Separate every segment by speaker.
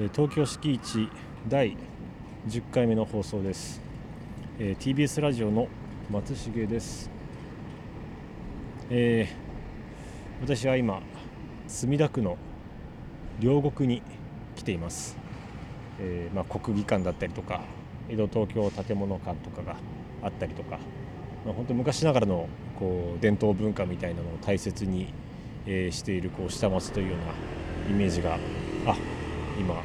Speaker 1: え東京敷地第10回目の放送です、えー TBS ラジオの松重です、えー私は今墨田区の両国に来ています、えーまあ、国技館だったりとか江戸東京建物館とかがあったりとか、まあ、本当昔ながらのこう伝統文化みたいなのを大切に、えしているこう下町というようなイメージがあ今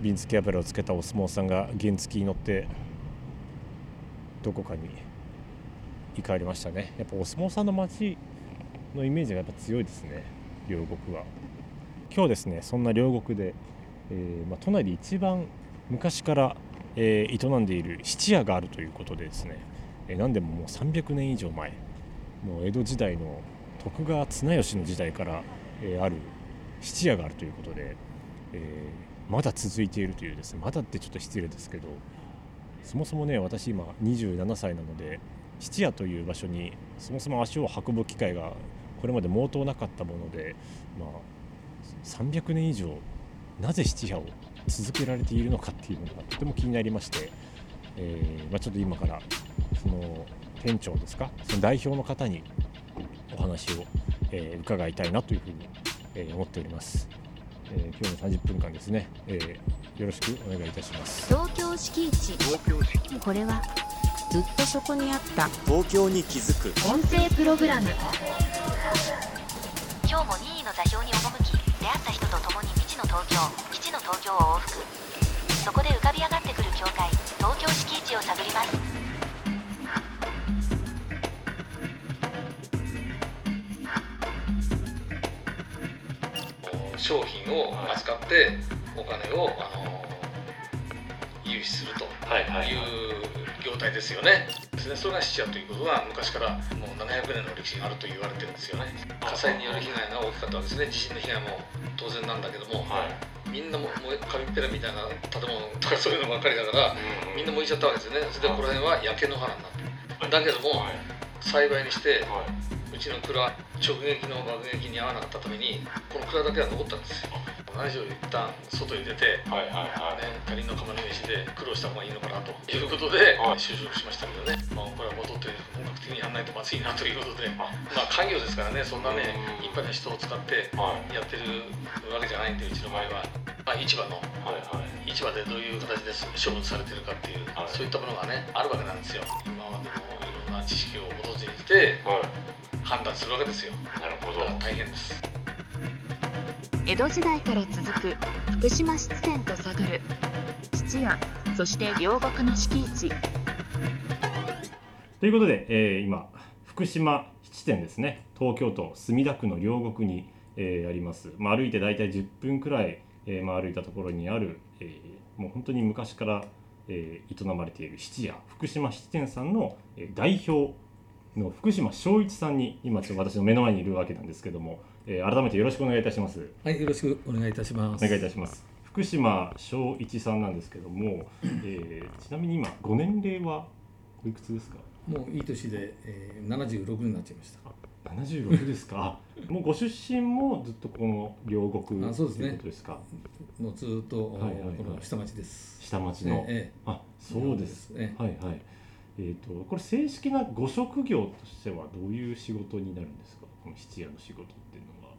Speaker 1: 瓶付け油をつけたお相撲さんが原付に乗ってどこかに行かれましたね。やっぱお相撲さんの街のイメージがやっぱ強いですね両国は。今日ですねそんな両国で、えーまあ、都内で一番昔から、えー営んでいる質屋があるということでですね、えー何でももう300年以上前もう江戸時代の徳川綱吉の時代から、えーある質屋があるということで、えーまだ続いているというですねまだってちょっと失礼ですけどそもそもね私今27歳なので質屋という場所にそもそも足を運ぶ機会がこれまで毛頭なかったもので、まあ、300年以上なぜ質屋を続けられているのかっていうのがとても気になりまして、えーまあ、ちょっと今からその店長ですかその代表の方にお話を、えー伺いたいなというふうに、えー思っております、えー今日の30分間ですね、えーよろしくお願いいたします。
Speaker 2: 東京敷地これはずっとそこにあった。
Speaker 3: 東京に気づく。
Speaker 2: 音声プログラム。
Speaker 4: 今日も任意の座標に赴き出会った人と共に未知の東京基地の東京を往復
Speaker 5: 商品を扱ってお金を、あの融資するという業態ですよね。ですねそれが質屋ということは昔からもう700年の歴史があると言われてるんですよね。火災による被害が大きかったわけですね。地震の被害も当然なんだけども、みんなも紙っぺらみたいな建物とかそういうのばっかりだから、みんな燃えちゃったわけですよね。それでこの辺は焼け野原になって。だけども、幸いにしてうちの蔵直撃の爆撃に遭わなかったためにこの蔵だけは残ったんですよ。何しろ一旦外に出て、
Speaker 6: はいはいはい。
Speaker 5: ね、他人の釜の飯で苦労した方がいいのかなということで、
Speaker 6: はい。
Speaker 5: 就職しましたけどね、まあ、これは戻って本格的にやらないとまずいなということでまあ家業ですからねそんなね
Speaker 6: うん。
Speaker 5: 一般の人を使って
Speaker 6: はい。
Speaker 5: やってるわけじゃないんでうちの場合は、まあ、市場の
Speaker 6: はいはい。
Speaker 5: 市場でどういう形で処分されてるかっていう、
Speaker 6: はい。
Speaker 5: そういったものがねあるわけなんですよ。今までのいろんな知識を基づいて
Speaker 6: はい。
Speaker 5: 判断するわけですよ。
Speaker 6: なるほど。
Speaker 5: 大変です。
Speaker 2: 江戸時代から続く福島質店と探る質屋そして両国の敷地。
Speaker 1: ということで、えー今福島七店ですね。東京都墨田区の両国に、えーあります、まあ、歩いて大体10分くらい、えーまあ、歩いたところにある、えーもう本当に昔から、えー営まれている質屋福島七店さんの、えー代表の福島正一さんに今ちょっと私の目の前にいるわけなんですけども、えー改めてよろしくお願いいたします。
Speaker 7: はい、よろしくお願いいたします。
Speaker 1: お願いいたします。福島正一さんなんですけども、えーちなみに今ご年齢はおいくつですか？
Speaker 7: もういい年で、えー、76になっちゃいました。
Speaker 1: 76ですか？もうご出身もずっとこの両国
Speaker 7: あそうですね
Speaker 1: ということですか？
Speaker 7: もうずっと、
Speaker 1: はいはいはい
Speaker 7: この下町です。
Speaker 1: 下町の。
Speaker 7: え
Speaker 1: あ、そうです。
Speaker 7: ええ
Speaker 1: はいはい。えっ、とこれ正式なご職業としてはどういう仕事になるんですか？この質屋の仕事っていうのは。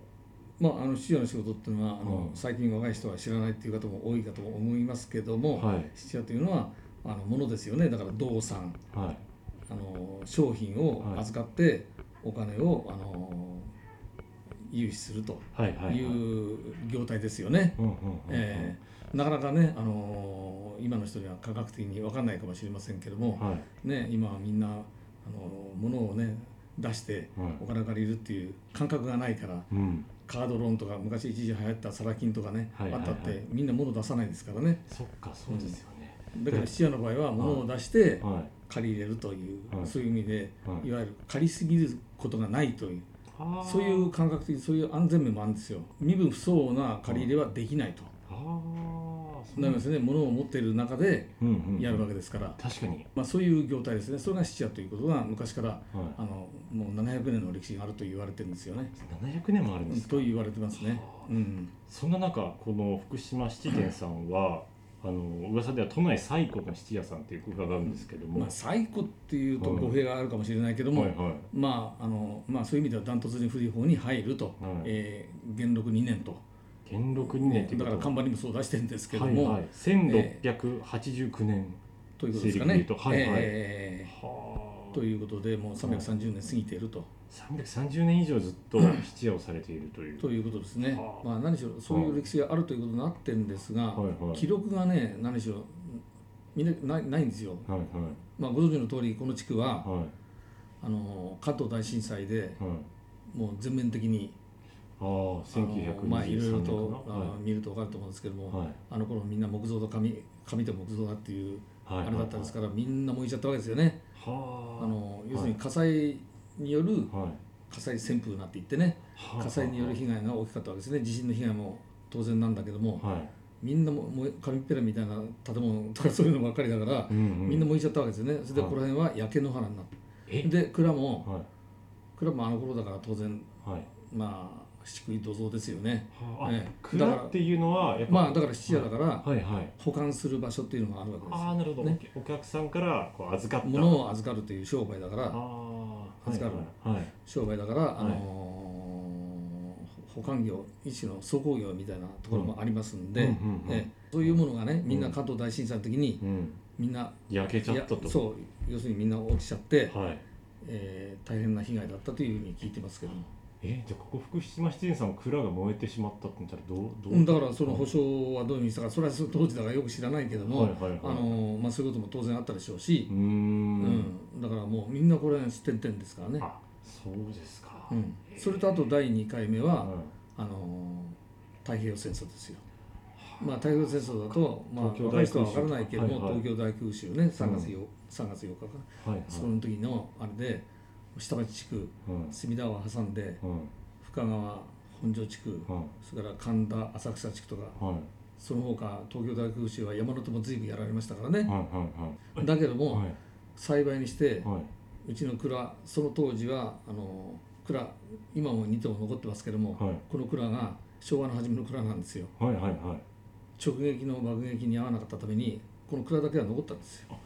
Speaker 7: まあ、あの質屋の仕事っていうのはあの、
Speaker 1: うん
Speaker 7: 最近若い人は知らないっていう方も多いかと思いますけども、
Speaker 1: はい
Speaker 7: 質屋というのはあのものですよねだから動産
Speaker 1: はい。
Speaker 7: あの商品を預かって、お金をあの融資すると。
Speaker 1: い
Speaker 7: う業態ですよね。なかなかね、あの今の人には価格的に分かんないかもしれませんけども、
Speaker 1: はい。
Speaker 7: ね、今はみんなあの物をね出して
Speaker 1: はい。
Speaker 7: お金借りるっていう感覚がないから
Speaker 1: うん。
Speaker 7: カードローンとか昔一時流行ったサラ金とかね、
Speaker 1: はいはいはい。
Speaker 7: あったってみんな物出さないですからね。
Speaker 1: そっかそうですよね。
Speaker 7: だから質屋の場合は物を出して
Speaker 1: はい。
Speaker 7: 借り入れるという、
Speaker 1: はい。
Speaker 7: そういう意味で、
Speaker 1: はい。
Speaker 7: い、わゆる借りすぎることがないというそういう感覚的そういう安全面もあるんですよ。身分不相応な借り入れはできないと、なりますね。物を持っている中で
Speaker 1: うんうんうん。
Speaker 7: やるわけですから、
Speaker 1: 確かに。
Speaker 7: まあ、そういう業態ですね。それが質屋ということが昔から
Speaker 1: はい。
Speaker 7: あのもう700年の歴史があると言われてるんですよね。
Speaker 1: 700年もあるんですか？
Speaker 7: と言われてますね。うん、
Speaker 1: そんな中この福島七店さんはあの噂では都内最古の七屋さんっていう伺うんですけども、
Speaker 7: まあ最古っていうと
Speaker 1: はい。
Speaker 7: 語弊があるかもしれないけども、
Speaker 1: はいはい。
Speaker 7: まああのまあそういう意味ではダントツに古い方に入ると、
Speaker 1: はい。
Speaker 7: えー元禄2年と、
Speaker 1: 元禄2年っていう
Speaker 7: だから看板にもそう出してるんですけども、
Speaker 1: はいはい、1689年、
Speaker 7: ということですかね。
Speaker 1: はいはい。
Speaker 7: え
Speaker 1: は
Speaker 7: ーということでもう330年過ぎていると。
Speaker 1: 330年以上ずっと七屋をされているという、
Speaker 7: ということですね。
Speaker 1: は、あ。
Speaker 7: まあ、何しろそういう歴史があるということになってるんですが、
Speaker 1: はいはい。
Speaker 7: 記録がね何しろみんなないないんですよ、
Speaker 1: はいはい。
Speaker 7: まあ、ご存知の通りこの地区は
Speaker 1: はい。
Speaker 7: あの関東大震災で
Speaker 1: はい。
Speaker 7: もう全面的に
Speaker 1: ああ
Speaker 7: あの
Speaker 1: 1923
Speaker 7: まあいろいろと、
Speaker 1: は
Speaker 7: 見ると分かると思うんですけども、
Speaker 1: いはい。
Speaker 7: あの頃みんな木造と紙紙と木造だっていう
Speaker 1: はい。
Speaker 7: あれだったんですから、みんな燃えちゃったわけですよね、
Speaker 1: はあ。
Speaker 7: あの要するに火災による
Speaker 1: はい。
Speaker 7: 火災旋風なって言ってね
Speaker 1: はあ。
Speaker 7: 火災による被害が大きかったわけですね。地震の被害も当然なんだけども、
Speaker 1: はい。
Speaker 7: みんなも燃え紙っぺらみたいな建物とかそういうのばっかりだから、
Speaker 1: うんうん。
Speaker 7: みんな燃えちゃったわけですよね。それで
Speaker 1: はい
Speaker 7: この辺は焼け野原になって。
Speaker 1: え？
Speaker 7: で蔵も
Speaker 1: はい。
Speaker 7: 蔵もあの頃だから当然
Speaker 1: はい。
Speaker 7: まあ漆喰土蔵ですよね。
Speaker 1: はあ、
Speaker 7: ええ。
Speaker 1: 蔵っていうのはやっぱ
Speaker 7: まあだから質屋だから
Speaker 1: はいはい。
Speaker 7: 保管する場所っていうのがあるわけです
Speaker 1: ああなるほど、
Speaker 7: ね。
Speaker 1: お客さんからこう預かった。
Speaker 7: 物を預かるという商売だから
Speaker 1: ああ
Speaker 7: 預かる。
Speaker 1: はいはい
Speaker 7: 商売だから、あ
Speaker 1: はい。
Speaker 7: のー保管業一種の倉庫業みたいなところもありますんで、
Speaker 1: うんうんうん。
Speaker 7: ええ。そういうものがねみんな関東大震災の時に
Speaker 1: うん。
Speaker 7: みんな、
Speaker 1: 焼けちゃったと。
Speaker 7: そう要するにみんな落ちちゃって、
Speaker 1: はい。
Speaker 7: えー大変な被害だったというふうに聞いてますけども、
Speaker 1: えじゃあここ福島七店さんの蔵が燃えてしまったって言ったらどうどう
Speaker 7: うんだからその保証はどういうふうにしたか。それは当時だからよく知らないけども、
Speaker 1: はいはいはい
Speaker 7: あのーまあ、そういうことも当然あったでしょうし
Speaker 1: うー、ん。
Speaker 7: うんだからもうみんなこれ点々ですからね、
Speaker 1: あそうですか、
Speaker 7: うん、それとあと第2回目は、
Speaker 1: はい。
Speaker 7: あのー太平洋戦争ですよ。まあ、太平洋戦争だと、まあ、若い人は分からないけども、
Speaker 1: はいはい
Speaker 7: 東京大空襲ね3月 4,、3月4日かな、
Speaker 1: はいはい。
Speaker 7: その時のあれで下町地区
Speaker 1: うん。
Speaker 7: 隅田川を挟んで
Speaker 1: うん。
Speaker 7: 深川本庄地区、
Speaker 1: うん。
Speaker 7: それから神田浅草地区とか
Speaker 1: はい。
Speaker 7: その他東京大空襲は山手も随分やられましたからね、だけども、
Speaker 1: はい。
Speaker 7: 幸いにして
Speaker 1: はい。う
Speaker 7: ちの蔵その当時はあの蔵今も2棟残ってますけども、
Speaker 1: はい。
Speaker 7: この蔵が昭和の初めの蔵なんですよ。直撃の爆撃に遭わなかったためにこの蔵だけは残ったんですよ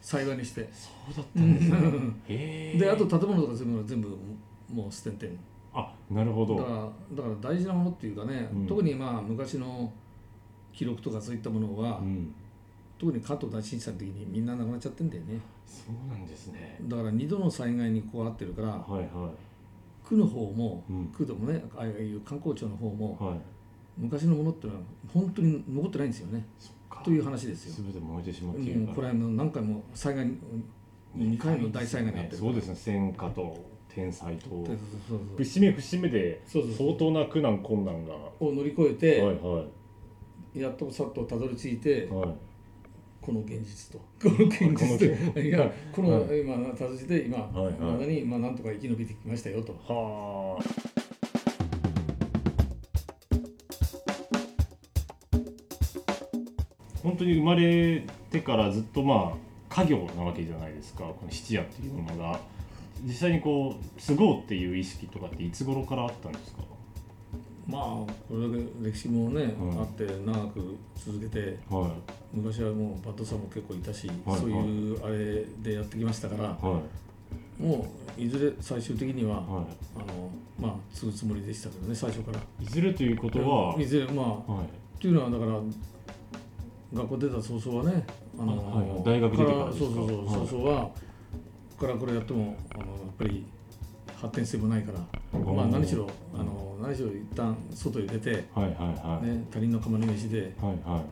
Speaker 7: 幸いにして。
Speaker 1: そうだったんですね。
Speaker 7: であと建物とか全部全部もう捨ててん
Speaker 1: あなるほど。
Speaker 7: だからだから大事なものっていうかね、
Speaker 1: うん。
Speaker 7: 特にまあ昔の記録とかそういったものは、
Speaker 1: うん。
Speaker 7: 特に関東大震災の時にみんな亡くなっちゃってんだよね。
Speaker 1: そうなんですね。
Speaker 7: だから2度の災害にこうあってるから
Speaker 1: はいは
Speaker 7: 区の方も、
Speaker 1: うん。
Speaker 7: 区でもねああいう観光庁の方も
Speaker 1: いはい。
Speaker 7: 昔のものっていうのは本当に残ってないんですよね。
Speaker 1: そっか
Speaker 7: という話ですよ。
Speaker 1: 全て燃えてしまっている
Speaker 7: これは何回も災害に2回の大災害になってる
Speaker 1: そうですね。戦火と天災と。節目節目で相当な苦難困難が。
Speaker 7: を乗り越えて、
Speaker 1: はいはい。
Speaker 7: やっとさっとたどり着いて、
Speaker 1: はい。
Speaker 7: この現実と。この現実。
Speaker 1: この
Speaker 7: で いやこの、
Speaker 1: は
Speaker 7: 今たどり着いて今、
Speaker 1: はいはい。
Speaker 7: まだに、まあ、なんとか生き延びてきましたよと。
Speaker 1: はあ本当に生まれてからずっとまあ家業なわけじゃないですか。この質屋っていうものが実際にこう継ごうっていう意識とかっていつ頃からあったんですか？
Speaker 7: まあこれだけ歴史もね、
Speaker 1: うん
Speaker 7: あって長く続けて
Speaker 1: は
Speaker 7: 昔はもうバッドさんも結構いたし、
Speaker 1: はい。
Speaker 7: そういうあれでやってきましたから、
Speaker 1: いはい。
Speaker 7: もういずれ最終的には、
Speaker 1: は
Speaker 7: あのまあ継ぐつもりでしたけどね最初から。
Speaker 1: いいずれということは、
Speaker 7: いずれまあ
Speaker 1: はい。
Speaker 7: っていうのはだから学校出た早々はねあの
Speaker 1: あはい大学出てから
Speaker 7: そうそうそう、
Speaker 1: はい。
Speaker 7: 早々はここからこれやってもあのやっぱり発展性もないからまあ何しろあの何しろ一旦外へ出て、ね、
Speaker 1: はいはいはい。
Speaker 7: 他人の釜の飯で
Speaker 1: はいはい。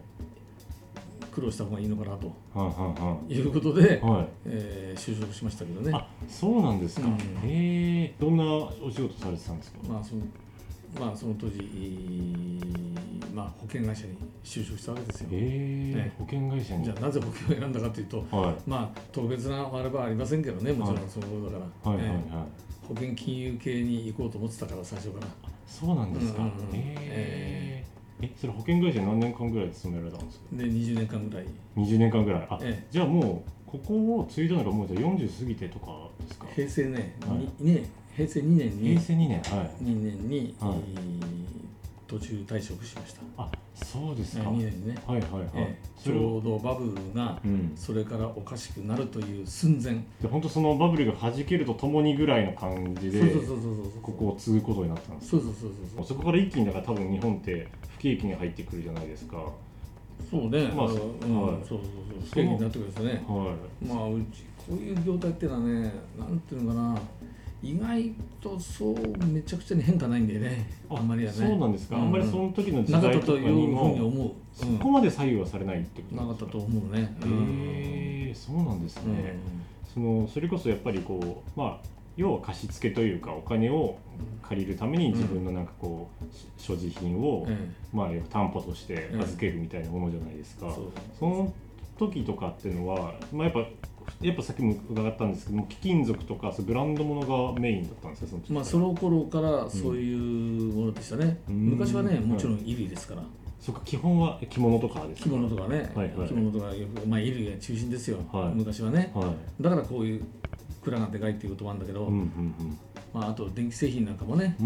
Speaker 7: 苦労した方がいいのかなと。
Speaker 1: はいはい
Speaker 7: い。うことで、
Speaker 1: はい。
Speaker 7: えー就職しましたけどね。
Speaker 1: あそうなんですか、
Speaker 7: うん。
Speaker 1: へえどんなお仕事されてたんですか、
Speaker 7: まあそのまあその当時、まあ、保険会社に就職したわけですよ。ね
Speaker 1: 保険会社に。
Speaker 7: じゃあなぜ保険を選んだかというと
Speaker 1: はい。
Speaker 7: まあ特別なあればありませんけどねもちろ
Speaker 1: はい
Speaker 7: んそういうことだから、保険金融系に行こうと思ってたから最初から。
Speaker 1: そうなんですか、
Speaker 7: うんうん
Speaker 1: ええ。それ保険会社何年間ぐらい勤められたんですか？
Speaker 7: で20年間ぐらい。
Speaker 1: 20年間ぐらい。あ、
Speaker 7: ええ。
Speaker 1: じゃあもうここを継いだのがもうじゃあ40過ぎてとかですか？
Speaker 7: 平成ね,、
Speaker 1: はい。
Speaker 7: にね平成2年に
Speaker 1: 平成2年はい。
Speaker 7: 2年に、
Speaker 1: はい。
Speaker 7: えー途中退職しました、
Speaker 1: あそうです
Speaker 7: え
Speaker 1: か、
Speaker 7: 2年にね、
Speaker 1: はいはいはい、
Speaker 7: ええちょうどバブルが
Speaker 1: うん。
Speaker 7: それからおかしくなるという寸前。
Speaker 1: で本当そのバブルが弾けるとともにぐらいの感じで
Speaker 7: そうそうそうそうそう
Speaker 1: ここを継ぐことになったんです
Speaker 7: そうそうそうそう
Speaker 1: そこから一気にだから多分日本って不景気に入ってくるじゃないですか。は
Speaker 7: そうね、
Speaker 1: まあ
Speaker 7: うん、
Speaker 1: はい。
Speaker 7: そうそうそう。不景気になってくるんですよね。
Speaker 1: い。
Speaker 7: まあうちこういう業態っていうのはねなんていうのかな意外とそうめちゃくちゃに変化ないんだよね。あんまりはね。
Speaker 1: そうなんですか、
Speaker 7: うん。
Speaker 1: あんまりその時の時代とか
Speaker 7: に
Speaker 1: にもそこまで左右はされないってこと
Speaker 7: なか？ったと思うね、
Speaker 1: へえそうなんです
Speaker 7: うん。
Speaker 1: ね、そのそれこそやっぱりこうまあ要は貸し付けというかお金を借りるために自分のなんかこう、し所持品を、
Speaker 7: え
Speaker 1: まあ担保として預けるみたいなものじゃないですか、
Speaker 7: そ
Speaker 1: の時とかっていうのは、まあ、やっぱやっぱさっきも伺ったんですけども貴金属とかブランドものがメインだったんですかその時
Speaker 7: まあその頃からそういうものでしたね、
Speaker 1: うん。
Speaker 7: 昔はね
Speaker 1: うん。
Speaker 7: もちろん衣類ですから、
Speaker 1: そうか基本は着物とかですか？
Speaker 7: 着物とかね、
Speaker 1: はいはい。
Speaker 7: 着物とかまあ、衣類が中心ですよ、
Speaker 1: はい。
Speaker 7: 昔はね。
Speaker 1: はい。
Speaker 7: だからこういう蔵がでかいっていうこともあるんだけど、
Speaker 1: うんうん
Speaker 7: まあ、あと電気製品なんかもね、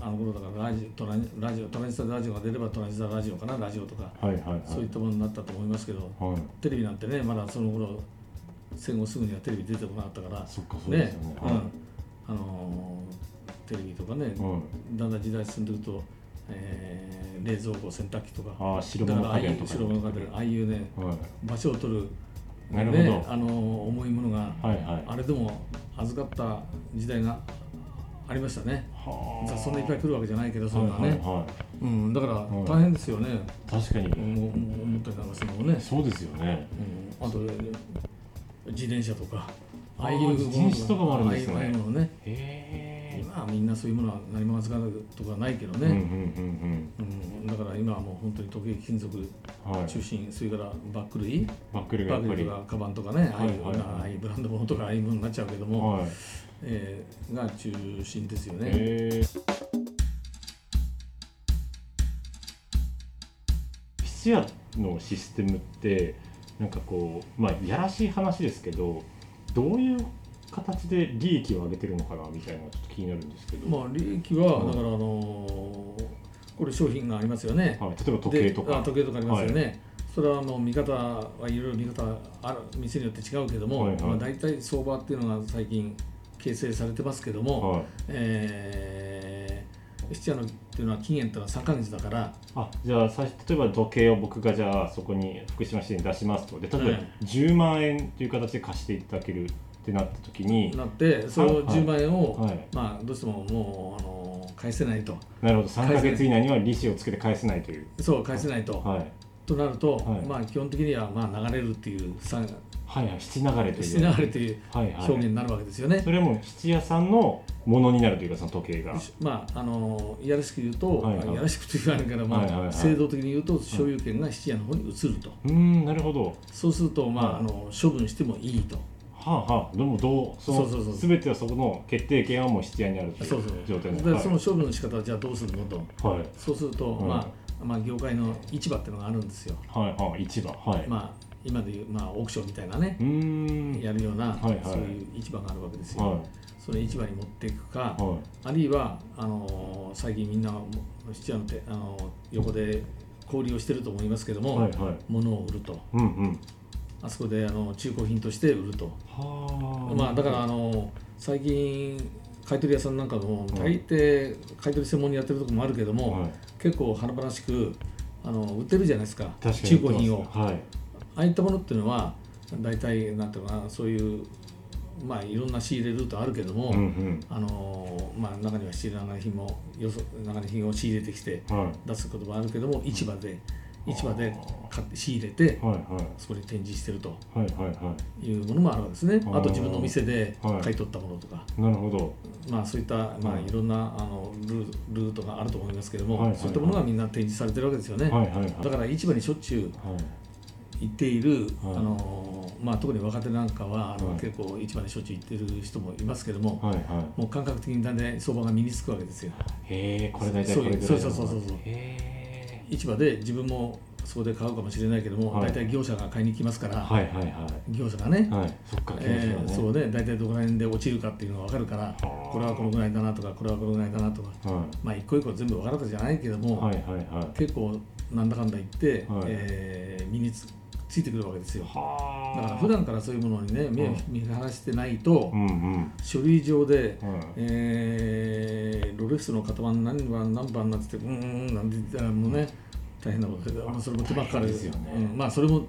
Speaker 7: あの頃だからラジオトランラジオトランジスタラジオが出ればトランジスタラジオかなラジオとか、
Speaker 1: はいはいはい。
Speaker 7: そういったものになったと思いますけど
Speaker 1: はい。
Speaker 7: テレビなんてねまだその頃戦後すぐにはテレビ出てこなかったから
Speaker 1: そっかそうですよね。
Speaker 7: うん。あのーテレビとかね、
Speaker 1: はい。
Speaker 7: だんだん時代進んでいくと、えー冷蔵庫洗濯機とか
Speaker 1: ああ白物家電とか。
Speaker 7: 白物家電ああいうね
Speaker 1: はい。
Speaker 7: 場所を取る
Speaker 1: なるほど。
Speaker 7: ねあのー重いものが、
Speaker 1: はいはい。
Speaker 7: あれでも預かった時代がありましたね。
Speaker 1: はあ。
Speaker 7: そんないっぱい来るわけじゃないけどそういうのはね、
Speaker 1: はいはいは
Speaker 7: うん、だから
Speaker 1: い。
Speaker 7: 大変ですよね、
Speaker 1: い確かに。
Speaker 7: 思ったりなんかするのもね、
Speaker 1: そうですよね。
Speaker 7: うん、あと自転車とか
Speaker 1: あー
Speaker 7: ああいう
Speaker 1: 自転車とかもあるんですね。
Speaker 7: ああいうものね。
Speaker 1: へえ
Speaker 7: 今はみんなそういうものは何も預かるとかないけどね、だから今はもう本当に時計金属
Speaker 1: うんうんはい。
Speaker 7: 中心、それからバック類
Speaker 1: バックルが
Speaker 7: とかカバンとかね。ああいう,、
Speaker 1: はいはいはい。
Speaker 7: ああいうブランド物とかああいうものになっちゃうけども、
Speaker 1: はい。
Speaker 7: えーが中心ですよね。
Speaker 1: 質屋のシステムってなんかこうまあやらしい話ですけどどういう形で利益を上げてるのかなみたいなちょっと気になるんですけど、
Speaker 7: まあ利益は、
Speaker 1: うん
Speaker 7: だからあのーこれ商品がありますよね。
Speaker 1: はい、例えば時計とか。
Speaker 7: 時計とかありますよね。それはあの見方はいろいろ見方ある店によって違うけども、
Speaker 1: はいはい。
Speaker 7: まあ、大体相場っていうのが最近形成されてますけども、
Speaker 1: はい、
Speaker 7: えー、質屋のっていうのは期限っていうのは3ヶ月だから、
Speaker 1: あじゃあさ例えば時計を僕がじゃあそこに福島市に出しますと。で例えば
Speaker 7: はい。
Speaker 1: 10万円という形で貸していただけるってなった時に。
Speaker 7: なってその
Speaker 1: はい。
Speaker 7: 10万円を、
Speaker 1: はい。
Speaker 7: まあ、どうしてももうあの返せないと。
Speaker 1: なるほど。3ヶ月以内には利子をつけて返せないという。
Speaker 7: そう返せないと、
Speaker 1: はい
Speaker 7: となると、
Speaker 1: はい。
Speaker 7: まあ、基本的にはまあ流れるっていうさ
Speaker 1: はいはい七流れという
Speaker 7: 質流れという
Speaker 1: はいはい。
Speaker 7: 表現になるわけですよね。
Speaker 1: それはもう質屋さんのものになるというかその時計が。
Speaker 7: まあ、あのいやらしく言うと、
Speaker 1: はいはい。
Speaker 7: いやらしくと言わないから、まあ
Speaker 1: はいはいはい。
Speaker 7: 制度的に言うと所有権が質屋の方に移ると、
Speaker 1: うーんなるほど。
Speaker 7: そうすると、まあ
Speaker 1: はい。
Speaker 7: あの処分してもいいと。
Speaker 1: はあはあ。でもどうその
Speaker 7: そうそうそう。
Speaker 1: 全てはそこの決定権はもう質屋にあるという
Speaker 7: そうそう。
Speaker 1: 状態
Speaker 7: で、
Speaker 1: はい。
Speaker 7: その処分の仕方はじゃあどうするのと。
Speaker 1: はい。
Speaker 7: そうすると、
Speaker 1: はい。
Speaker 7: まあまあ、業界の市場っていうのがあるんですよ、
Speaker 1: はいはい市場はい、
Speaker 7: まあ、今でいう、まあ、オークションみたいなね。
Speaker 1: う、ーん。
Speaker 7: やるような、
Speaker 1: はいはい。
Speaker 7: そういう市場があるわけですよ、
Speaker 1: は
Speaker 7: それ市場に持っていくか、
Speaker 1: いはい。
Speaker 7: あるいはあの最近みんな質屋のてあの横で交流をしてると思いますけども、
Speaker 1: はいはい。
Speaker 7: 物を売ると。
Speaker 1: うんうん。
Speaker 7: あそこであの中古品として売ると、
Speaker 1: はあ。
Speaker 7: まあ、だからあの最近買い取り屋さんなんかも大抵買い取り専門にやってるところもあるけども、
Speaker 1: はい
Speaker 7: 結構華々しくあの売ってるじゃないですか。中古品を。
Speaker 1: はい。
Speaker 7: ああいったものっていうのは大体なんていうかなそういうまあいろんな仕入れルートあるけども、
Speaker 1: うんうん。
Speaker 7: あのまあ、中には仕入れ長品もよそ長品を仕入れてきて
Speaker 1: はい。
Speaker 7: 出すこともあるけども市場で市場で買って仕入れて
Speaker 1: はいはい。
Speaker 7: そこに展示してると。
Speaker 1: はい
Speaker 7: うものもあるわけですね。
Speaker 1: あ
Speaker 7: と自分の店で
Speaker 1: はい。
Speaker 7: 買い取ったものとか、
Speaker 1: なるほど。
Speaker 7: まあ、そういった、まあ、い。ろんなあのルールートがあると思いますけども、そういったものがみんな展示されてるわけですよね、だから市場にしょっちゅう
Speaker 1: はい。
Speaker 7: 行っている、
Speaker 1: はい。
Speaker 7: あのまあ、特に若手なんかはあの、
Speaker 1: はい。
Speaker 7: 結構市場にしょっちゅう行ってる人もいますけども、もう感覚的にだんだん相場が身につくわけですよ。
Speaker 1: へえこれ大体これぐらい
Speaker 7: そうそうそうそうそう市場で自分もそこで買うかもしれないけども、
Speaker 1: はい。
Speaker 7: 大体業者が買いに来ますから、
Speaker 1: はいはいは
Speaker 7: 業者がね、
Speaker 1: いはい。そっか
Speaker 7: えー
Speaker 1: ね。
Speaker 7: そうね大体どこら辺で落ちるかっていうのが分かるから
Speaker 1: あ。
Speaker 7: これはこのぐらいだなとかこれはこのぐらいだなとか
Speaker 1: は
Speaker 7: まあ一個一個全部分かるわけじゃないけども、
Speaker 1: いはいはいはい。
Speaker 7: 結構なんだかんだ言って、
Speaker 1: はい。
Speaker 7: えー身につついてくるわけですよ。
Speaker 1: は
Speaker 7: だから普段からそういうものにね目を見晴らしてないと、
Speaker 1: うんうん。
Speaker 7: 書類上で、
Speaker 1: はい
Speaker 7: えーロレックスの型番何番何番なんつってうんうんうんなんて言ったらもうね大変なことで、まあ、それも手間かかる
Speaker 1: 大変ですよね。
Speaker 7: うん、まあそれも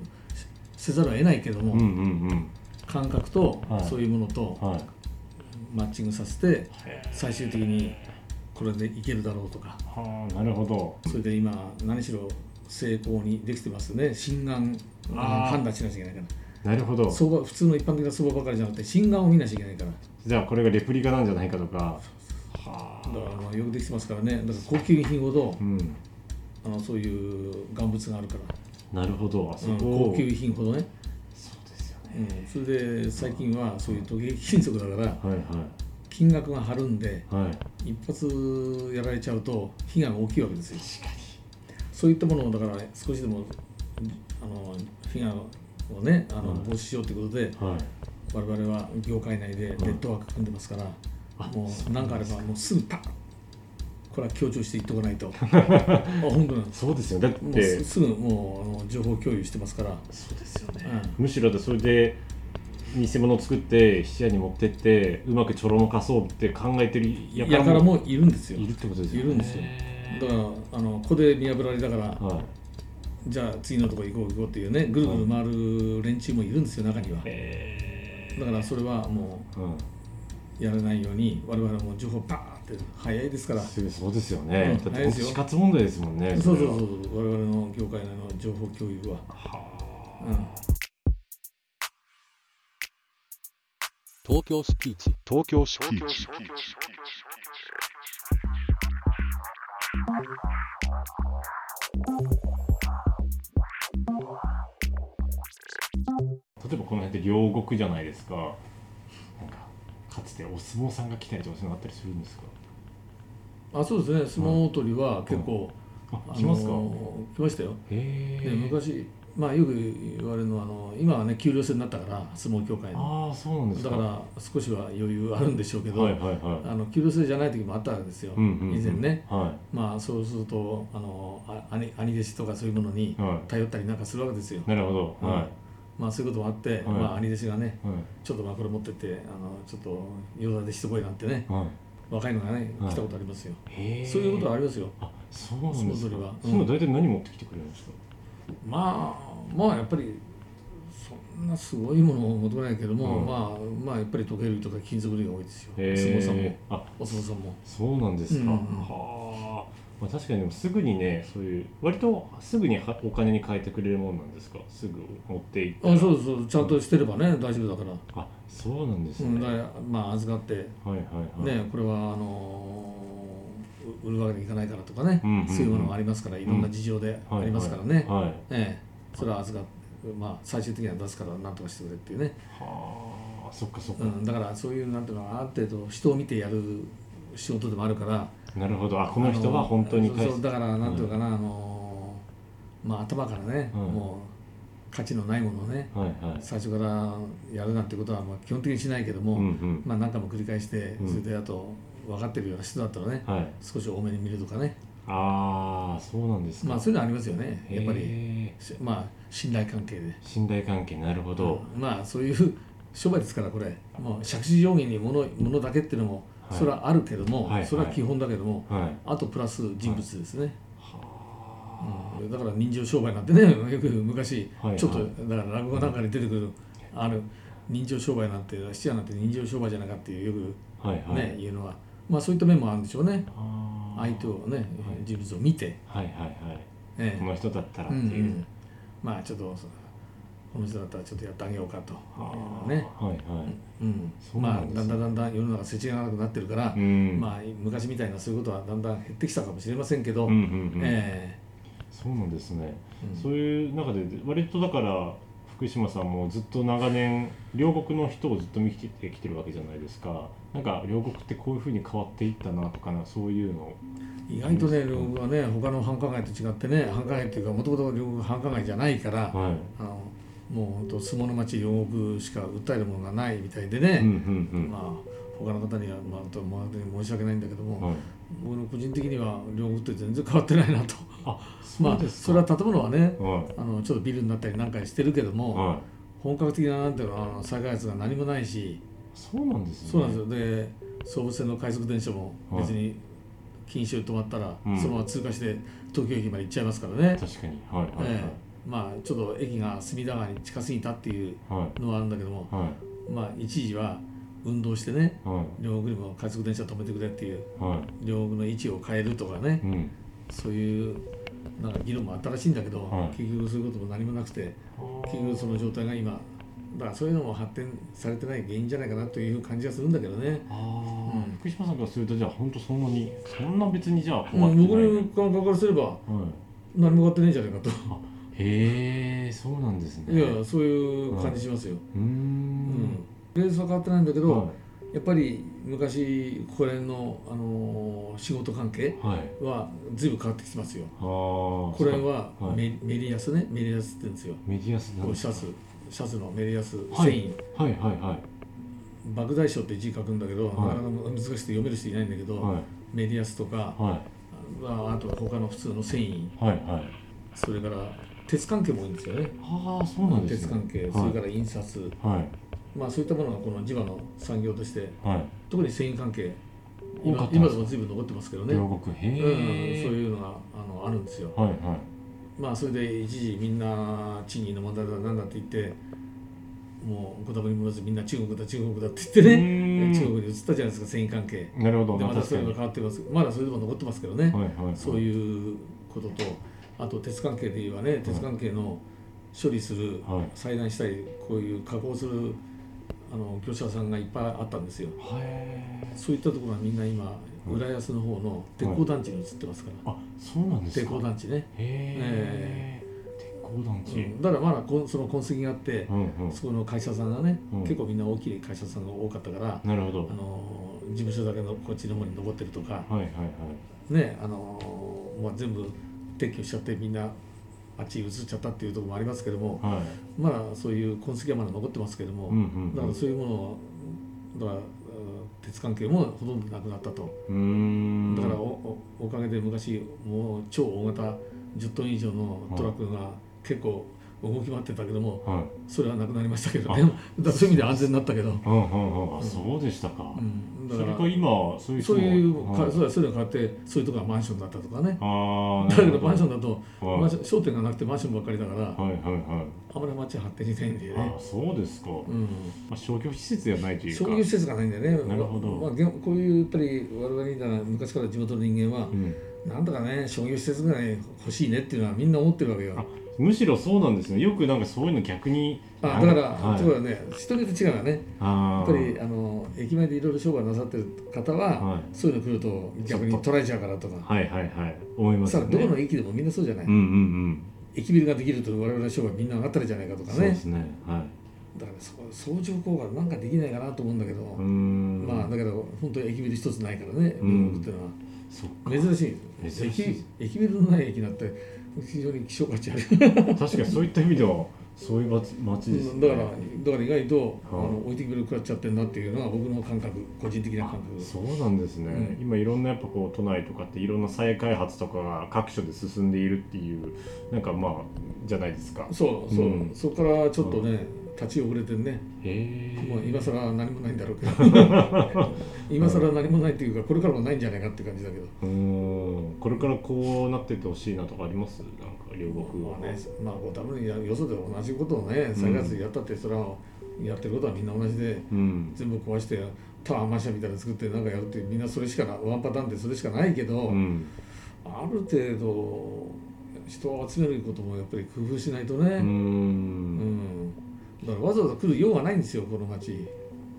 Speaker 7: せざるを得ないけども、
Speaker 1: うんうん
Speaker 7: 感覚と
Speaker 1: はい。
Speaker 7: そういうものと
Speaker 1: うんはい。
Speaker 7: マッチングさせて最終的にこれでいけるだろうとか。
Speaker 1: はあなるほど。
Speaker 7: それで今何しろ成功にできてますね。心眼判断しなきゃいけないから。
Speaker 1: なるほど。
Speaker 7: 相場普通の一般的な相場ばかりじゃなくて心眼を見なきゃいけないから。
Speaker 1: じゃあこれがレプリカなんじゃないかとか。は
Speaker 7: だからまあよくできてますからね。だから高級品ほど
Speaker 1: うん。
Speaker 7: あのそういう願物があるから、
Speaker 1: なるほど。あそ
Speaker 7: うん
Speaker 1: こ
Speaker 7: 高級品ほどね、
Speaker 1: そうですよね。
Speaker 7: うん、それで最近はそういう時計金属だから
Speaker 1: はい
Speaker 7: 金額が張るんで
Speaker 1: はい。はい
Speaker 7: 一発やられちゃうと被害が大きいわけですよそういったものをだから少しでもあの被害をねあの
Speaker 1: はい。
Speaker 7: 防止しようということで
Speaker 1: はい。
Speaker 7: 我々は業界内でネットワーク組んでますから、もう何かあればもうすぐパッこれは強調して言っておかないと。あ本当なんです。
Speaker 1: そうですよ。だっ
Speaker 7: もう
Speaker 1: て
Speaker 7: すすぐもうあの情報共有してますから、
Speaker 1: そうですよね。
Speaker 7: うん。
Speaker 1: むしろだそれで偽物を作って質屋に持ってってうまくちょろまかそうって考えてる
Speaker 7: やからもいるんですよ。
Speaker 1: いるってことですよね。
Speaker 7: いるんですよだからあのここで見破られたから
Speaker 1: はい。
Speaker 7: じゃあ次のとこ行こう行こうっていうねぐるぐる回る連中もいるんですよ中には。
Speaker 1: へ
Speaker 7: だからそれはも
Speaker 1: えう
Speaker 7: やらないように我々も情報パーって早いですから。
Speaker 1: そうですよね、
Speaker 7: うん
Speaker 1: だって
Speaker 7: 早いですよ。
Speaker 1: 死活問題ですもんねれは
Speaker 7: そうそうそう。我々の業界内の情報共有は、
Speaker 1: は
Speaker 7: うん、
Speaker 3: 東京スピーチ。
Speaker 6: 東京スピーチ
Speaker 1: 例えばこの辺って両国じゃないですか。なんかかつてお相撲さんが来たりとかそういうのあったりするんですか？
Speaker 7: あそうですね。相撲取りは結構、
Speaker 1: あ
Speaker 7: あの
Speaker 1: 来ますか？
Speaker 7: 来ましたよ。
Speaker 1: へえ
Speaker 7: で昔まあよく言われるのはあの今はね給料制になったから相撲協会の。
Speaker 1: ああそうなんですか。
Speaker 7: だから少しは余裕あるんでしょうけど、
Speaker 1: はいはいはい。
Speaker 7: あの給料制じゃない時もあったんですよ、
Speaker 1: うんうんうん
Speaker 7: 以前ね。
Speaker 1: は
Speaker 7: まあそうするとあのあ兄兄弟子とかそういうものに
Speaker 1: い。は
Speaker 7: 頼ったりなんかするわけですよ。
Speaker 1: い、なるほど。
Speaker 7: うん
Speaker 1: は
Speaker 7: まあそういうこともあって、まあ兄弟子がね
Speaker 1: い。は
Speaker 7: ちょっとまあこれ持ってってあのちょっと用座でしてこいなんてね
Speaker 1: いはい。
Speaker 7: 若いのがね
Speaker 1: はい。
Speaker 7: 来たことありますよ、
Speaker 1: へえ
Speaker 7: そういうことはありますよ。
Speaker 1: あそうなんですか。
Speaker 7: 相撲取りは。
Speaker 1: そういうの大体何持ってきてくれるんですか、
Speaker 7: まあまあやっぱりそんなすごいものを求めないけども、
Speaker 1: うん。
Speaker 7: まあまあやっぱり時計類とか金属類が多いですよ、
Speaker 1: へ
Speaker 7: お相撲さんも。
Speaker 1: えあ
Speaker 7: お相撲さんも。
Speaker 1: そうなんですか、
Speaker 7: うんうん
Speaker 1: はあ、まあ、確かにでもすぐにねそういう割とすぐにはお金に変えてくれるもんなんですか？すぐ持っていったら。
Speaker 7: あそうそうちゃんとしてればね大丈夫だから、
Speaker 1: あそうなんですね、
Speaker 7: うん、だからまあ預かって。
Speaker 1: はいはいはい、
Speaker 7: ね、これはあのう売るわけにいかないからとかね、
Speaker 1: うんうんうん。
Speaker 7: そういうものがありますからいろんな事情でありますからね、
Speaker 1: はい。はい
Speaker 7: ええ。それは預かってまあ最終的には出すから何とかしてくれっていうね、
Speaker 1: はあそっかそっか、
Speaker 7: うん、だからそういうなんていうのある程度人を見てやる仕事でもあるから。
Speaker 1: なるほど。あこの人は本当に
Speaker 7: そうだからなんていうかな、あのまあ頭からね、
Speaker 1: うん。
Speaker 7: もう価値のないものをね
Speaker 1: はいはい。
Speaker 7: 最初からやるなんてことはまあ基本的にしないけども、
Speaker 1: うんうん。
Speaker 7: まあ何回も繰り返して、
Speaker 1: うん。
Speaker 7: それであと分かってるような人だったらね、
Speaker 1: はい。
Speaker 7: 少し多めに見るとかね。
Speaker 1: ああそうなんですか。
Speaker 7: まあそういうのありますよね。やっぱりまあ信頼関係で、
Speaker 1: ー信頼関係なるほど、
Speaker 7: うん。まあそういう商売ですからこれ。もう借地上限に物物だけっていうのも
Speaker 1: はい。
Speaker 7: それはあるけども、
Speaker 1: はい
Speaker 7: それは基本だけども、
Speaker 1: はい。
Speaker 7: あとプラス人物ですね、
Speaker 1: は
Speaker 7: うん。だから人情商売なんてね よく昔、
Speaker 1: はい
Speaker 7: ちょっとだから落語なんかに出てくる、ある人情商売なんて質屋なんて人情商売じゃないかっていうよく
Speaker 1: あはいはい。
Speaker 7: うのはまあそういった面もあるんでしょうね。相手をね人物を見て、
Speaker 1: はいはいはい。
Speaker 7: ええ。
Speaker 1: この人だったらっていう、
Speaker 7: うんうん、まあちょっとこの人だったらちょっとやってあげようかと。ね、
Speaker 1: はいはい。
Speaker 7: うん。
Speaker 1: そうな
Speaker 7: まあだんだんだんだん世の中世知がなくなってるから、
Speaker 1: うん。
Speaker 7: まあ昔みたいなそういうことはだんだん減ってきたかもしれませんけど、
Speaker 1: うんうんうん。
Speaker 7: え。
Speaker 1: そうなんですね、
Speaker 7: うん。
Speaker 1: そういう中で割とだから福島さんもずっと長年両国の人をずっと見てきてるわけじゃないですか。なんか両国ってこういうふうに変わっていったなとかなそういうの。
Speaker 7: 意外とね両国はね他の繁華街と違ってね繁華街っていうかもともと両国繁華街じゃないから、
Speaker 1: はい。
Speaker 7: あのもう本当相撲の町両国しか訴えるものがないみたいでね、
Speaker 1: うんうんうん。
Speaker 7: まあ他の方にはまあと申し訳ないんだけども、
Speaker 1: はい
Speaker 7: 僕の個人的には両国って全然変わってないなと。
Speaker 1: あ
Speaker 7: まあ
Speaker 1: そ
Speaker 7: れは建物はね
Speaker 1: はい。
Speaker 7: あのちょっとビルになったりなんかしてるけども、
Speaker 1: はい。
Speaker 7: 本格的ななんていうの再開発が何もないし、
Speaker 1: そうなんですね。
Speaker 7: そうなんですよ。で総武線の快速電車も別に錦糸止まったら、
Speaker 1: うん。
Speaker 7: そのまま通過して東京駅まで行っちゃいますからね、
Speaker 1: 確かに。はいはい
Speaker 7: ええ。まあちょっと駅が隅田川に近すぎたっていう
Speaker 1: はい。
Speaker 7: のはあるんだけども、
Speaker 1: はい。
Speaker 7: まあ一時は運動してね
Speaker 1: はい。
Speaker 7: 両国にも快速電車止めてくれっていう
Speaker 1: はい。
Speaker 7: 両国の位置を変えるとかね、
Speaker 1: うん。
Speaker 7: そういうなんか議論もあったらしいんだけど、
Speaker 1: はい。
Speaker 7: 結局そういうことも何もなくて結局その状態が今だからそういうのも発展されてない原因じゃないかなという感じがするんだけどね。
Speaker 1: あ
Speaker 7: うん。
Speaker 1: あ福島さんからするとじゃあ本当そんなにそんな別にじゃあ困ってない、
Speaker 7: の感覚からすれば
Speaker 1: はい。
Speaker 7: 何も変わってないんじゃないかと、
Speaker 1: へえそうなんですね。
Speaker 7: いやそういう感じしますよ。
Speaker 1: うー
Speaker 7: うんん、ベースは変わってないんだけど、
Speaker 1: は
Speaker 7: やっぱり昔これの、あのー仕事関係
Speaker 1: いはい。
Speaker 7: は随分変わってきてますよ。
Speaker 1: ああ
Speaker 7: これは
Speaker 1: はい。
Speaker 7: メ,、メリヤスね。メリヤスって言うんですよ。
Speaker 1: メディアス
Speaker 7: こうシャツシャツのメリヤス
Speaker 1: はい。
Speaker 7: 繊維、
Speaker 1: はいはいはい。
Speaker 7: 莫大賞って字書くんだけど、
Speaker 1: はい。
Speaker 7: なかなか難しくて読める人いないんだけど、
Speaker 1: はい。
Speaker 7: メリヤスとか、
Speaker 1: は
Speaker 7: ああと他の普通の繊維。
Speaker 1: いはいはい。
Speaker 7: それから鉄関係も多いんですよね。
Speaker 1: ああそうなんですね。
Speaker 7: 鉄関係、
Speaker 1: はい。
Speaker 7: それから印刷、
Speaker 1: はい
Speaker 7: まあそういったものがこの地場の産業として
Speaker 1: はい。
Speaker 7: 特に繊維関係今今
Speaker 1: で
Speaker 7: も随分残ってますけどね、
Speaker 1: 両
Speaker 7: うん、
Speaker 1: 国
Speaker 7: そういうのがあのあるんですよ。
Speaker 1: はいはい。
Speaker 7: まあそれで一時みんな賃金の問題だなんだって言ってもう言葉に戻らずみんな中国だ中国だって言って
Speaker 1: う
Speaker 7: ね中国に移ったじゃないですか繊維関係。
Speaker 1: なるほど。
Speaker 7: でまた
Speaker 1: 確かに。
Speaker 7: そういうの変わってます。まだそれでも残ってますけどね、
Speaker 1: はいはいはい。
Speaker 7: そういうこととあと鉄関係で言えばね鉄関係の処理する、
Speaker 1: はい。
Speaker 7: 裁断したりこういう加工するあの業者さんがいっぱいあったんですよ。そういったところはみんな今浦安の方の鉄鋼団地に移ってますから、
Speaker 1: あそうなんです
Speaker 7: 鉄
Speaker 1: か
Speaker 7: 鋼団地ね、
Speaker 1: へえ鉄鋼団地。
Speaker 7: うん。だからまだこんその痕跡があって、
Speaker 1: うんうん。
Speaker 7: そこの会社さんがね、
Speaker 1: うん。
Speaker 7: 結構みんな大きい会社さんが多かったから、
Speaker 1: なるほど。
Speaker 7: あの事務所だけのこっちの方に登ってるとか、
Speaker 1: はいはいはい。
Speaker 7: ねあのまあ、全部撤去しちゃってみんなあっちに移っちゃったっていうところもありますけども、
Speaker 1: はい。
Speaker 7: まだそういう痕跡はまだ残ってますけども、
Speaker 1: うんうんうん。
Speaker 7: だからそういうものをだからうん鉄関係もほとんどなくなったと、だからおかげで昔もう超大型10トン以上のトラックが結構動き回ってたけども、
Speaker 1: はい。
Speaker 7: それはなくなりましたけど
Speaker 1: あ。
Speaker 7: ねだそういう意味で安全になったけど、
Speaker 1: うんうんうん。あそうでしたか。
Speaker 7: うん、だ
Speaker 1: それ
Speaker 7: か
Speaker 1: 今そういう
Speaker 7: そういうか、
Speaker 1: はい。
Speaker 7: そうだそういうのが変わってそういうところがマンションだったとかね。
Speaker 1: ああ
Speaker 7: だけどマンションだと、
Speaker 1: はい。
Speaker 7: マンション商店がなくてマンションばっかりだから、
Speaker 1: はいはいはい。
Speaker 7: あまり街発展しないんだよ
Speaker 1: あ
Speaker 7: ね。
Speaker 1: そうですか、
Speaker 7: うん、
Speaker 1: まあ、商業施設ではないというか。
Speaker 7: 商業施設がないんだよね。
Speaker 1: なるほど。
Speaker 7: まあ、げんこういうやっぱり我々みたいな昔から地元の人間は、
Speaker 1: うん、
Speaker 7: なんとかね商業施設ぐらい欲しいねっていうのはみんな思ってるわけよ。
Speaker 1: あむしろそうなんですね。よくなんかそういうの逆に
Speaker 7: あだから、
Speaker 1: はい。
Speaker 7: ところがね人によって違うわね。やっぱりあの駅前でいろいろ商売なさってる方は、
Speaker 1: はい。
Speaker 7: そういうの来ると逆に取られちゃうからとか。
Speaker 1: はいはいはい。思います
Speaker 7: さあどこの駅でもみんなそうじゃない？
Speaker 1: うんうんうん。
Speaker 7: 駅ビルができると我々の商売みんな上がったらじゃないかとかね。
Speaker 1: そうです。ね。はい。
Speaker 7: だからそ相乗効果なんかできないかなと思うんだけど。
Speaker 1: うーん。
Speaker 7: まあだけど本当に駅ビル一つないからね、
Speaker 1: うん。
Speaker 7: 両国っていうのは。珍しい。
Speaker 1: 珍しい。
Speaker 7: 駅駅ビルのない駅なんて非常に希少価値ある。
Speaker 1: 確かにそういった意味ではそういう街街ですね。
Speaker 7: だからだから意外と、あ
Speaker 1: はい。
Speaker 7: の置いてきぼり食らっちゃってるなっていうのが僕の感覚個人的な感覚。
Speaker 1: そうなんですね、
Speaker 7: うん。
Speaker 1: 今いろんなやっぱこう都内とかっていろんな再開発とかが各所で進んでいるっていうなんかまあじゃないですか。
Speaker 7: そうそう、
Speaker 1: うん。
Speaker 7: そこからちょっとね、立ち遅れてね。もう今更何もないんだろうけど。今更何もないっていうかこれからもないんじゃないかって感じだけど。
Speaker 1: これからこうなってってほしいなとかあります？なんか両国は。
Speaker 7: まあねまあ多分よそで同じことをね再開発やったってそれはやってることはみんな同じで、
Speaker 1: うん。
Speaker 7: 全部壊してタワーマンションみたいなの作ってなんかやるってみんなそれしかなワンパターンでそれしかないけど、
Speaker 1: うん。
Speaker 7: ある程度人を集めることもやっぱり工夫しないとね、
Speaker 1: う
Speaker 7: んだからわざわざ来る用がないんですよこの町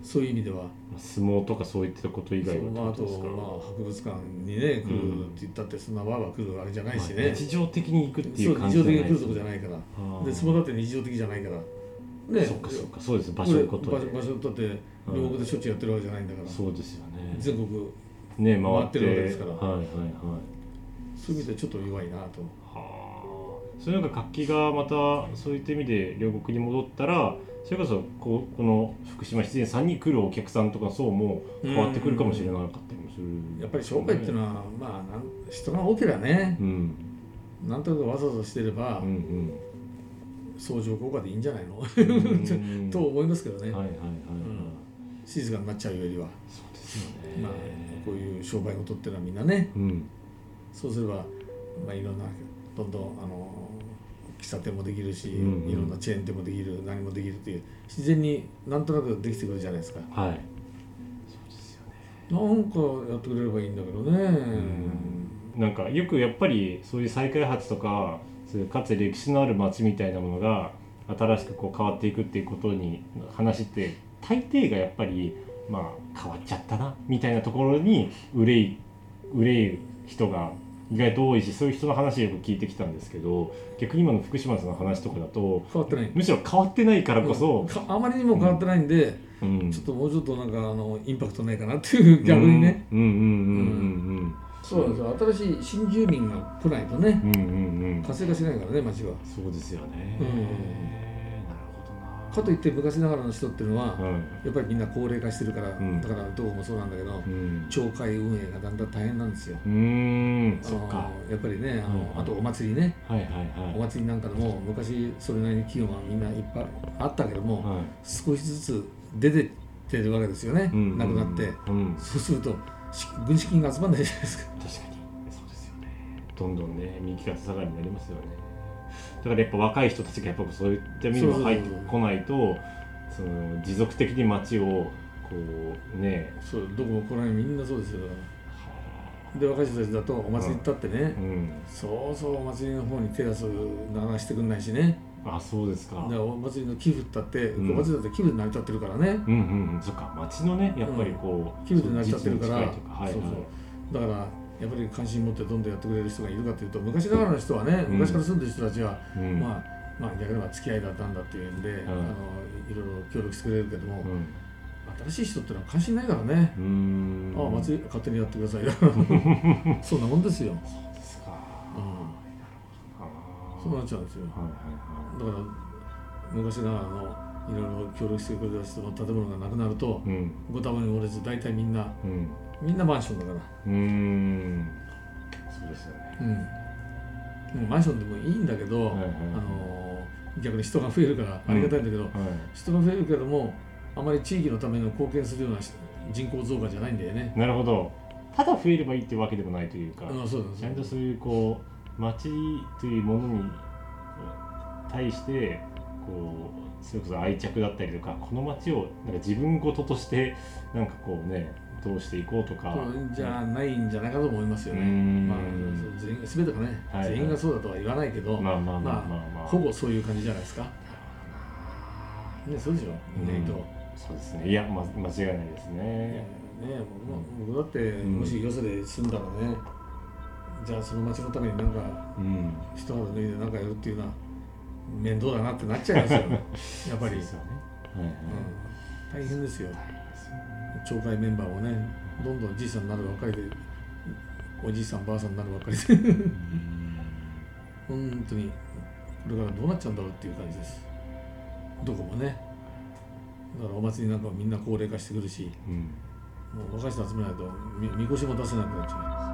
Speaker 7: そういう意味では。
Speaker 1: 相撲とかそういったこと以外は
Speaker 7: そうまあ、あと、まあ、博物館にね来るって言ったってそんなわーわー来るあれじゃないしね、
Speaker 1: まあ日常的に行くってい
Speaker 7: そうう
Speaker 1: 感
Speaker 7: 日常的に来る
Speaker 1: じじゃないです
Speaker 7: とこじゃないから。で相撲だって日常的じゃないから。ね。
Speaker 1: そっかそっか。そうです。場所ことで
Speaker 7: 場所場所だって両国でしょっちゅうやってるわけじゃないんだから、
Speaker 1: そうですよね。
Speaker 7: 全国
Speaker 1: ね回って。
Speaker 7: 回ってるわけですから。
Speaker 1: はいはいはい。
Speaker 7: そういう意味でちょっと弱いなと。
Speaker 1: はあそういうのが活気がまたそういった意味で両国に戻ったらそれこそこうこの福島出演さんに来るお客さんとか層も変わってくるかもしれなかったりもする、
Speaker 7: やっぱり商売っていうのは、まあなん人が多ければね。
Speaker 1: うん。
Speaker 7: なんとなくわざわざしてれば、
Speaker 1: うん
Speaker 7: 相乗効果でいいんじゃないの？
Speaker 1: うん。
Speaker 7: と思いますけどね、
Speaker 1: はいはいはいはい、
Speaker 7: 静かになっちゃうよりは、
Speaker 1: そうですよね、
Speaker 7: まあ、こういう商売事っていうのはみんなね。
Speaker 1: うん。
Speaker 7: そうすれば、まあ、いろんなどんどんあの喫茶店もできるし、
Speaker 1: うんうん。
Speaker 7: いろんなチェーン店もできる何もできるっていう自然になんとなくできてくるじゃないですか。
Speaker 1: はい。
Speaker 7: なんかやってくれればいいんだけどね、
Speaker 1: なんかよくやっぱりそういう再開発とかかつて歴史のある街みたいなものが新しくこう変わっていくっていうことに話って大抵がやっぱりまあ変わっちゃったなみたいなところに憂い憂い人が意外と多いしそういう人の話よく聞いてきたんですけど逆に今の福島さんの話とかだと
Speaker 7: 変わってない。
Speaker 1: むしろ変わってないからこそ、
Speaker 7: かあまりにも変わってないんで、
Speaker 1: うん。
Speaker 7: ちょっともうちょっとなんかあのインパクトないかなっていう逆にね、
Speaker 1: うん。うんうんうん
Speaker 7: そうですよ。新しい新住民が来ないとね
Speaker 1: うんうんうんうん。
Speaker 7: 活性化しないからね街は。
Speaker 1: そうですよね、
Speaker 7: うんかといって昔ながらの人っていうのは、
Speaker 1: はい。
Speaker 7: やっぱりみんな高齢化してるから、
Speaker 1: ん。
Speaker 7: だからどこもそうなんだけど、
Speaker 1: うん。
Speaker 7: 町会運営がだんだん大変なんですよ。
Speaker 1: うーん。
Speaker 7: あの
Speaker 1: そっか。
Speaker 7: やっぱりねあの、あとお祭りね。
Speaker 1: はいはい
Speaker 7: お
Speaker 1: はい。
Speaker 7: 祭りなんかでも昔それなりに企業がみんないっぱいあったけども、
Speaker 1: はい。
Speaker 7: 少しずつ出てってるわけですよね、
Speaker 1: うん。
Speaker 7: なくなって、
Speaker 1: うん。
Speaker 7: そうするとし軍資金が集まんないじゃないですか。
Speaker 1: 確かに。そうですよね。どんどんね右肩下がりになりますよねだからやっぱ若い人たちがやっぱそういった意味でも入ってこないとその持続的に街をこうね
Speaker 7: そうどこもこの辺みんなそうですよ。で若い人たちだとお祭り行ったってね、
Speaker 1: うん。
Speaker 7: そうそうお祭りの方に手出す流してくんないしね。
Speaker 1: あそうですか。
Speaker 7: でお祭りの寄付ったって、
Speaker 1: うん。
Speaker 7: お祭りだって寄付で成り立ってるからね。
Speaker 1: うんうんうん。そっか街のねやっぱりこう、
Speaker 7: 寄付で成り立ってるから、
Speaker 1: はい。
Speaker 7: そうそう。だからやっぱり関心持ってどんどんやってくれる人がいるかというと昔ながらの人はね、
Speaker 1: うん。
Speaker 7: 昔から住んでる人たちは、
Speaker 1: うん。
Speaker 7: まあまあ逆には付き合いだったんだっていうんで、あのいろいろ協力してくれるけども、
Speaker 1: うん。
Speaker 7: 新しい人ってのは関心ないからね、ああ祭り勝手にやってくださいよ。そんなもんですよ、
Speaker 1: ですか。
Speaker 7: うん、
Speaker 1: あ
Speaker 7: そうなっちゃうんですよ。
Speaker 1: ーはいはいは
Speaker 7: だから昔ながらのいろいろ協力してくれた人の建物がなくなると
Speaker 1: いうん。
Speaker 7: ご多分に折れず大体みんな
Speaker 1: うん
Speaker 7: みんなマンションだから。
Speaker 1: うーん。そうですよね。
Speaker 7: うん、もうマンションでもいいんだけど、
Speaker 1: はいはい。
Speaker 7: あの逆に人が増えるからありがたいんだけど、
Speaker 1: はい。
Speaker 7: 人が増えるけどもあまり地域のための貢献するような人口増加じゃないんだよね。
Speaker 1: なるほど。ただ増えればいいってわけでもないというか、
Speaker 7: あそう
Speaker 1: ちゃんとそういうこう町というものに対してこうそれこそ愛着だったりとかこの町をなんか自分事としてなんかこうねどうしていこうとか。
Speaker 7: じゃないんじゃないかと思いますよね。まあ、全員全てがね、
Speaker 1: はいはい。
Speaker 7: 全員がそうだとは言わないけど、
Speaker 1: まあまあまあまあ
Speaker 7: ま
Speaker 1: まあ。
Speaker 7: ほぼそういう感じじゃないですか。ね、そうでしょ、意外と。
Speaker 1: そうですね。いや、ま、間違いないです
Speaker 7: ね。
Speaker 1: ね
Speaker 7: 僕だって、
Speaker 1: ん。
Speaker 7: もしよそで住んだらね、じゃあその町のためになんか
Speaker 1: うん。
Speaker 7: 一肌脱いで何かやるっていうのは面倒だなってなっちゃいますよ やっぱり、
Speaker 1: ね。はいはい、
Speaker 7: うん、大変ですよ町会メンバーもねどんどんじいさんになるばっかりでおじいさんばあさんになるばっかりで。本当にこれからどうなっちゃうんだろうっていう感じです。どこもね。だからお祭りなんかもみんな高齢化してくるし
Speaker 1: うん。
Speaker 7: もう若い人集めないとみみこしも出せなくなっちゃう